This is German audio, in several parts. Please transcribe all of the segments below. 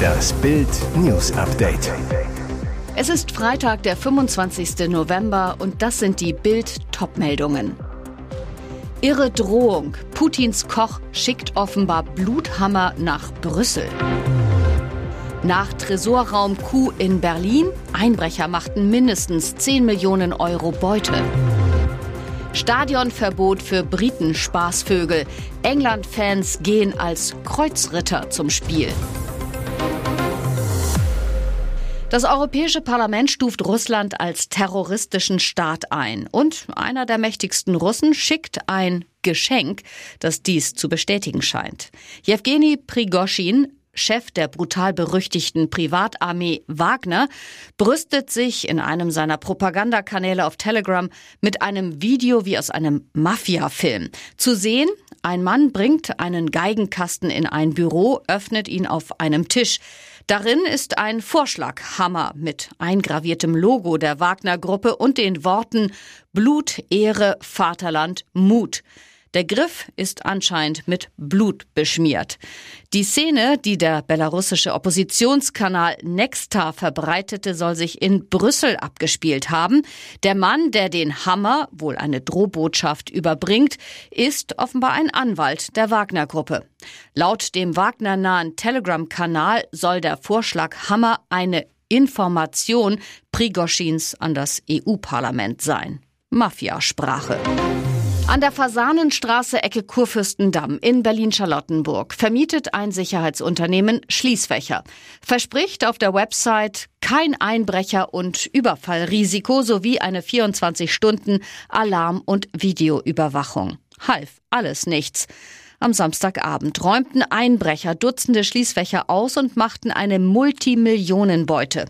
Das Bild News Update. Es ist Freitag, der 25. November und das sind die Bild Topmeldungen. Irre Drohung. Putins Koch schickt offenbar Bluthammer nach Brüssel. Nach Tresorraum Q in Berlin. Einbrecher machten mindestens 10 Millionen Euro Beute. Stadionverbot für Briten Spaßvögel. England-Fans gehen als Kreuzritter zum Spiel. Das Europäische Parlament stuft Russland als terroristischen Staat ein. Und einer der mächtigsten Russen schickt ein Geschenk, das dies zu bestätigen scheint. Jewgeni Prigoschin, Chef der brutal berüchtigten Privatarmee Wagner, brüstet sich in einem seiner Propagandakanäle auf Telegram mit einem Video wie aus einem Mafia-Film. Zu sehen, ein Mann bringt einen Geigenkasten in ein Büro, öffnet ihn auf einem Tisch. Darin ist ein Vorschlaghammer mit eingraviertem Logo der Wagner-Gruppe und den Worten Blut, Ehre, Vaterland, Mut. Der Griff ist anscheinend mit Blut beschmiert. Die Szene, die der belarussische Oppositionskanal Nexta verbreitete, soll sich in Brüssel abgespielt haben. Der Mann, der den Hammer, wohl eine Drohbotschaft, überbringt, ist offenbar ein Anwalt der Wagner-Gruppe. Laut dem Wagner-nahen Telegram-Kanal soll der Vorschlag Hammer eine Information Prigoschins an das EU-Parlament sein. Mafiasprache. An der Fasanenstraße Ecke Kurfürstendamm in Berlin-Charlottenburg vermietet ein Sicherheitsunternehmen Schließfächer. Verspricht auf der Website kein Einbrecher- und Überfallrisiko sowie eine 24-Stunden Alarm- und Videoüberwachung. Half alles nichts. Am Samstagabend räumten Einbrecher Dutzende Schließfächer aus und machten eine Multimillionenbeute.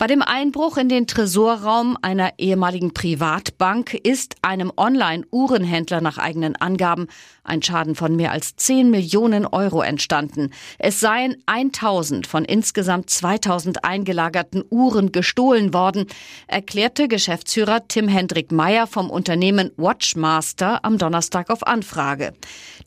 Bei dem Einbruch in den Tresorraum einer ehemaligen Privatbank ist einem Online-Uhrenhändler nach eigenen Angaben ein Schaden von mehr als 10 Millionen Euro entstanden. Es seien 1000 von insgesamt 2000 eingelagerten Uhren gestohlen worden, erklärte Geschäftsführer Tim Hendrik Meyer vom Unternehmen Watchmaster am Donnerstag auf Anfrage.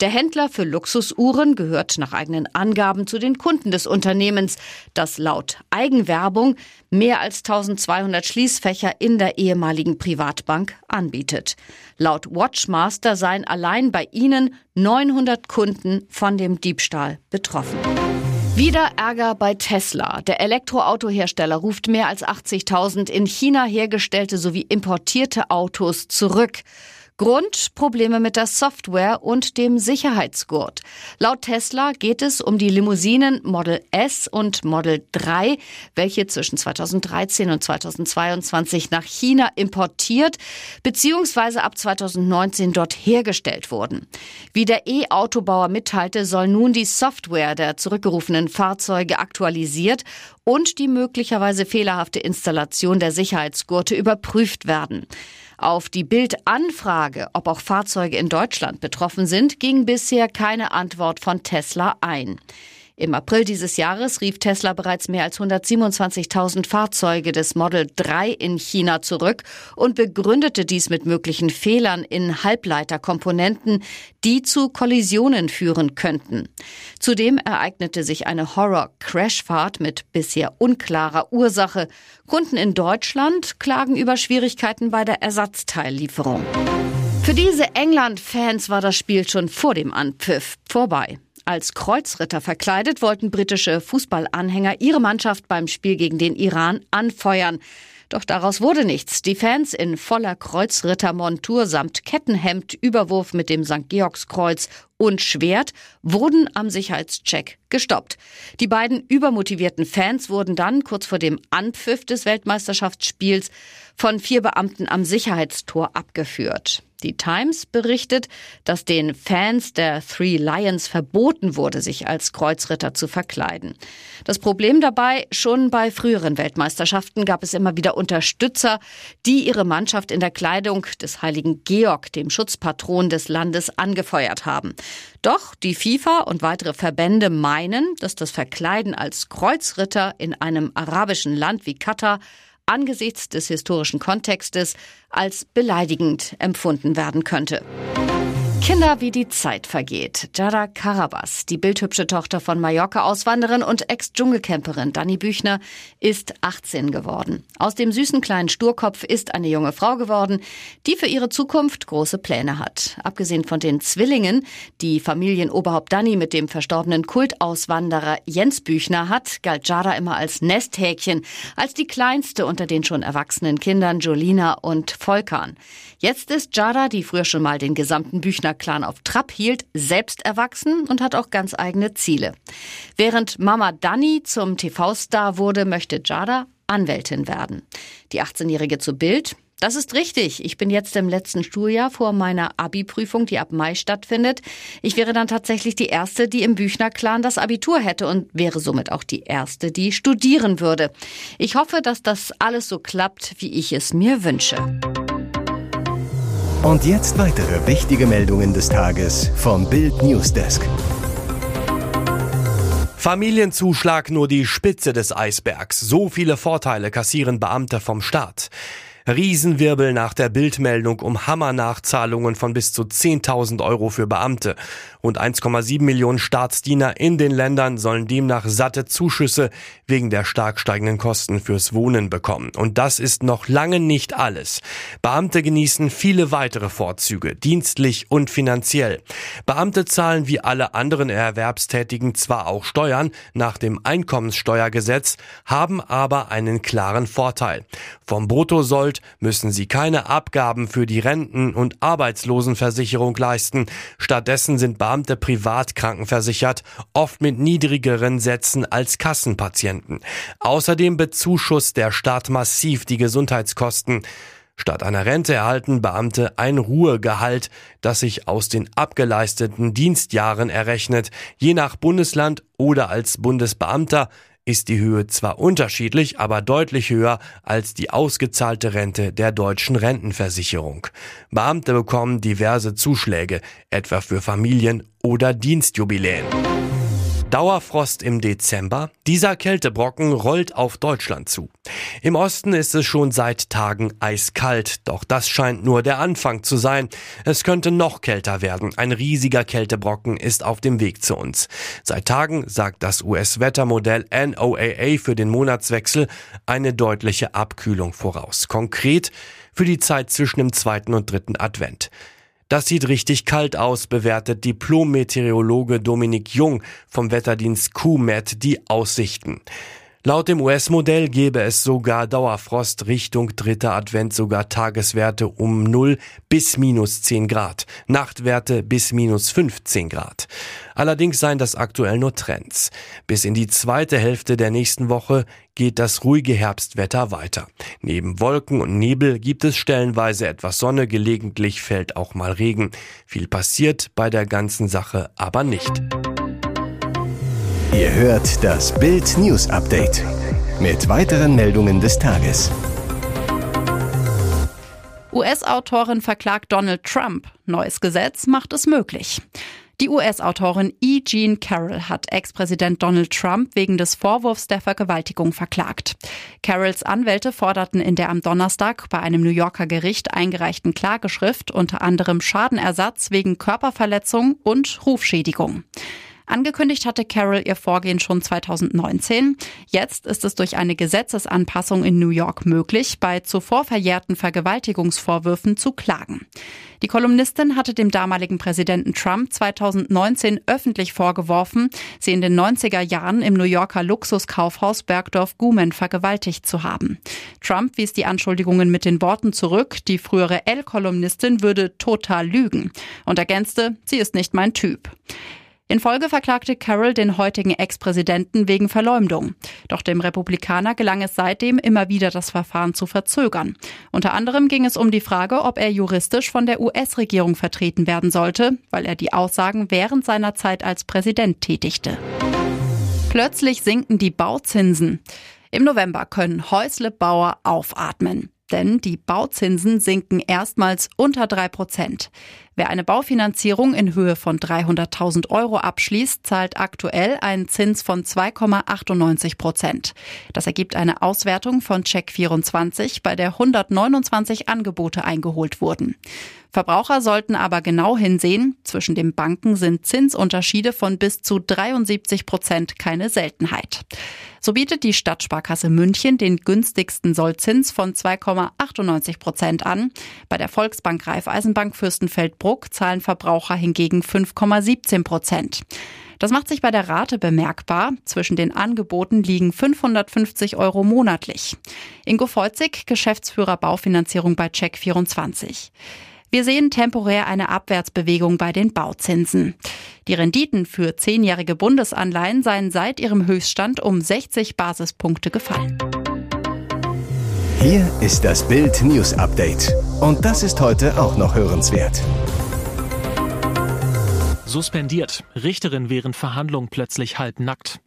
Der Händler für Luxusuhren gehört nach eigenen Angaben zu den Kunden des Unternehmens, das laut Eigenwerbung mehr als 1200 Schließfächer in der ehemaligen Privatbank anbietet. Laut Watchmaster seien allein bei ihnen 900 Kunden von dem Diebstahl betroffen. Wieder Ärger bei Tesla. Der Elektroautohersteller ruft mehr als 80.000 in China hergestellte sowie importierte Autos zurück. Grund Probleme mit der Software und dem Sicherheitsgurt. Laut Tesla geht es um die Limousinen Model S und Model 3, welche zwischen 2013 und 2022 nach China importiert bzw. ab 2019 dort hergestellt wurden. Wie der E-Autobauer mitteilte, soll nun die Software der zurückgerufenen Fahrzeuge aktualisiert und die möglicherweise fehlerhafte Installation der Sicherheitsgurte überprüft werden. Auf die Bildanfrage, ob auch Fahrzeuge in Deutschland betroffen sind, ging bisher keine Antwort von Tesla ein. Im April dieses Jahres rief Tesla bereits mehr als 127.000 Fahrzeuge des Model 3 in China zurück und begründete dies mit möglichen Fehlern in Halbleiterkomponenten, die zu Kollisionen führen könnten. Zudem ereignete sich eine Horror-Crashfahrt mit bisher unklarer Ursache. Kunden in Deutschland klagen über Schwierigkeiten bei der Ersatzteillieferung. Für diese England-Fans war das Spiel schon vor dem Anpfiff vorbei. Als Kreuzritter verkleidet wollten britische Fußballanhänger ihre Mannschaft beim Spiel gegen den Iran anfeuern. Doch daraus wurde nichts. Die Fans in voller Kreuzrittermontur samt Kettenhemd, Überwurf mit dem St. Georgskreuz und Schwert wurden am Sicherheitscheck gestoppt. Die beiden übermotivierten Fans wurden dann kurz vor dem Anpfiff des Weltmeisterschaftsspiels von vier Beamten am Sicherheitstor abgeführt. Die Times berichtet, dass den Fans der Three Lions verboten wurde, sich als Kreuzritter zu verkleiden. Das Problem dabei, schon bei früheren Weltmeisterschaften gab es immer wieder Unterstützer, die ihre Mannschaft in der Kleidung des heiligen Georg, dem Schutzpatron des Landes, angefeuert haben. Doch die FIFA und weitere Verbände meinen, dass das Verkleiden als Kreuzritter in einem arabischen Land wie Katar angesichts des historischen Kontextes als beleidigend empfunden werden könnte. Kinder, wie die Zeit vergeht. Jada Carabas, die bildhübsche Tochter von Mallorca-Auswanderin und Ex-Dschungelcamperin Dani Büchner, ist 18 geworden. Aus dem süßen kleinen Sturkopf ist eine junge Frau geworden, die für ihre Zukunft große Pläne hat. Abgesehen von den Zwillingen, die Familienoberhaupt Dani mit dem verstorbenen Kultauswanderer Jens Büchner hat, galt Jada immer als Nesthäkchen, als die kleinste unter den schon erwachsenen Kindern Jolina und Volkan. Jetzt ist Jada, die früher schon mal den gesamten Büchner Clan auf Trab hielt, selbst erwachsen und hat auch ganz eigene Ziele. Während Mama Dani zum TV-Star wurde, möchte Jada Anwältin werden. Die 18-Jährige zu Bild. Das ist richtig. Ich bin jetzt im letzten Schuljahr vor meiner Abi-Prüfung, die ab Mai stattfindet. Ich wäre dann tatsächlich die Erste, die im Büchner-Clan das Abitur hätte und wäre somit auch die Erste, die studieren würde. Ich hoffe, dass das alles so klappt, wie ich es mir wünsche. Und jetzt weitere wichtige Meldungen des Tages vom Bild Newsdesk. Familienzuschlag nur die Spitze des Eisbergs. So viele Vorteile kassieren Beamte vom Staat. Riesenwirbel nach der Bildmeldung um Hammernachzahlungen von bis zu 10.000 Euro für Beamte. Rund 1,7 Millionen Staatsdiener in den Ländern sollen demnach satte Zuschüsse wegen der stark steigenden Kosten fürs Wohnen bekommen. Und das ist noch lange nicht alles. Beamte genießen viele weitere Vorzüge, dienstlich und finanziell. Beamte zahlen wie alle anderen Erwerbstätigen zwar auch Steuern nach dem Einkommenssteuergesetz, haben aber einen klaren Vorteil. Vom Bruttosoll Gold müssen sie keine Abgaben für die Renten- und Arbeitslosenversicherung leisten. Stattdessen sind Beamte privat krankenversichert, oft mit niedrigeren Sätzen als Kassenpatienten. Außerdem bezuschusst der Staat massiv die Gesundheitskosten. Statt einer Rente erhalten Beamte ein Ruhegehalt, das sich aus den abgeleisteten Dienstjahren errechnet, je nach Bundesland oder als Bundesbeamter ist die Höhe zwar unterschiedlich, aber deutlich höher als die ausgezahlte Rente der deutschen Rentenversicherung. Beamte bekommen diverse Zuschläge, etwa für Familien oder Dienstjubiläen. Dauerfrost im Dezember. Dieser Kältebrocken rollt auf Deutschland zu. Im Osten ist es schon seit Tagen eiskalt, doch das scheint nur der Anfang zu sein. Es könnte noch kälter werden. Ein riesiger Kältebrocken ist auf dem Weg zu uns. Seit Tagen sagt das US-Wettermodell NOAA für den Monatswechsel eine deutliche Abkühlung voraus. Konkret für die Zeit zwischen dem zweiten und dritten Advent. Das sieht richtig kalt aus, bewertet Diplom-Meteorologe Dominik Jung vom Wetterdienst QMET die Aussichten. Laut dem US-Modell gäbe es sogar Dauerfrost Richtung dritter Advent, sogar Tageswerte um 0 bis minus 10 Grad, Nachtwerte bis minus 15 Grad. Allerdings seien das aktuell nur Trends. Bis in die zweite Hälfte der nächsten Woche geht das ruhige Herbstwetter weiter. Neben Wolken und Nebel gibt es stellenweise etwas Sonne, gelegentlich fällt auch mal Regen. Viel passiert bei der ganzen Sache aber nicht. Ihr hört das Bild News Update mit weiteren Meldungen des Tages. US-Autorin verklagt Donald Trump. Neues Gesetz macht es möglich. Die US-Autorin E. Jean Carroll hat Ex-Präsident Donald Trump wegen des Vorwurfs der Vergewaltigung verklagt. Carrolls Anwälte forderten in der am Donnerstag bei einem New Yorker Gericht eingereichten Klageschrift unter anderem Schadenersatz wegen Körperverletzung und Rufschädigung. Angekündigt hatte Carroll ihr Vorgehen schon 2019. Jetzt ist es durch eine Gesetzesanpassung in New York möglich, bei zuvor verjährten Vergewaltigungsvorwürfen zu klagen. Die Kolumnistin hatte dem damaligen Präsidenten Trump 2019 öffentlich vorgeworfen, sie in den 90er Jahren im New Yorker Luxuskaufhaus Bergdorf Gumen vergewaltigt zu haben. Trump wies die Anschuldigungen mit den Worten zurück, die frühere L-Kolumnistin würde total lügen und ergänzte, sie ist nicht mein Typ. In Folge verklagte Carroll den heutigen Ex-Präsidenten wegen Verleumdung. Doch dem Republikaner gelang es seitdem immer wieder, das Verfahren zu verzögern. Unter anderem ging es um die Frage, ob er juristisch von der US-Regierung vertreten werden sollte, weil er die Aussagen während seiner Zeit als Präsident tätigte. Plötzlich sinken die Bauzinsen. Im November können Häuslebauer aufatmen denn die Bauzinsen sinken erstmals unter drei Prozent. Wer eine Baufinanzierung in Höhe von 300.000 Euro abschließt, zahlt aktuell einen Zins von 2,98 Prozent. Das ergibt eine Auswertung von Check24, bei der 129 Angebote eingeholt wurden. Verbraucher sollten aber genau hinsehen. Zwischen den Banken sind Zinsunterschiede von bis zu 73 Prozent keine Seltenheit. So bietet die Stadtsparkasse München den günstigsten Sollzins von 2,98 Prozent an. Bei der Volksbank Raiffeisenbank Fürstenfeldbruck zahlen Verbraucher hingegen 5,17 Prozent. Das macht sich bei der Rate bemerkbar. Zwischen den Angeboten liegen 550 Euro monatlich. Ingo Feuzig, Geschäftsführer Baufinanzierung bei Check24. Wir sehen temporär eine Abwärtsbewegung bei den Bauzinsen. Die Renditen für zehnjährige Bundesanleihen seien seit ihrem Höchststand um 60 Basispunkte gefallen. Hier ist das Bild News Update. Und das ist heute auch noch hörenswert. Suspendiert. Richterin während Verhandlung plötzlich halbnackt.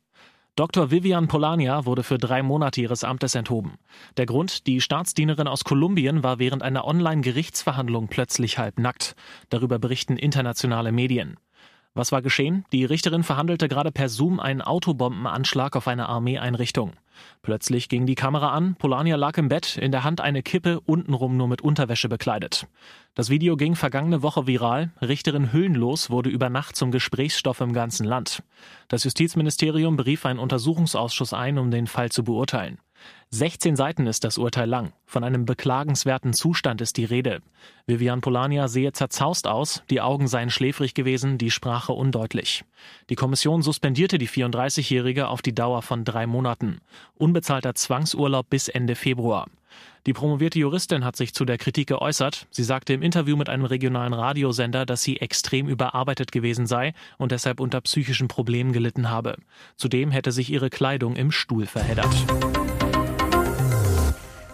Dr. Vivian Polania wurde für drei Monate ihres Amtes enthoben. Der Grund, die Staatsdienerin aus Kolumbien war während einer Online-Gerichtsverhandlung plötzlich halbnackt. Darüber berichten internationale Medien. Was war geschehen? Die Richterin verhandelte gerade per Zoom einen Autobombenanschlag auf eine Armeeeinrichtung. Plötzlich ging die Kamera an, Polania lag im Bett, in der Hand eine Kippe, untenrum nur mit Unterwäsche bekleidet. Das Video ging vergangene Woche viral. Richterin Hüllenlos wurde über Nacht zum Gesprächsstoff im ganzen Land. Das Justizministerium berief einen Untersuchungsausschuss ein, um den Fall zu beurteilen. 16 Seiten ist das Urteil lang. Von einem beklagenswerten Zustand ist die Rede. Vivian Polania sehe zerzaust aus, die Augen seien schläfrig gewesen, die Sprache undeutlich. Die Kommission suspendierte die 34-Jährige auf die Dauer von drei Monaten. Unbezahlter Zwangsurlaub bis Ende Februar. Die promovierte Juristin hat sich zu der Kritik geäußert. Sie sagte im Interview mit einem regionalen Radiosender, dass sie extrem überarbeitet gewesen sei und deshalb unter psychischen Problemen gelitten habe. Zudem hätte sich ihre Kleidung im Stuhl verheddert.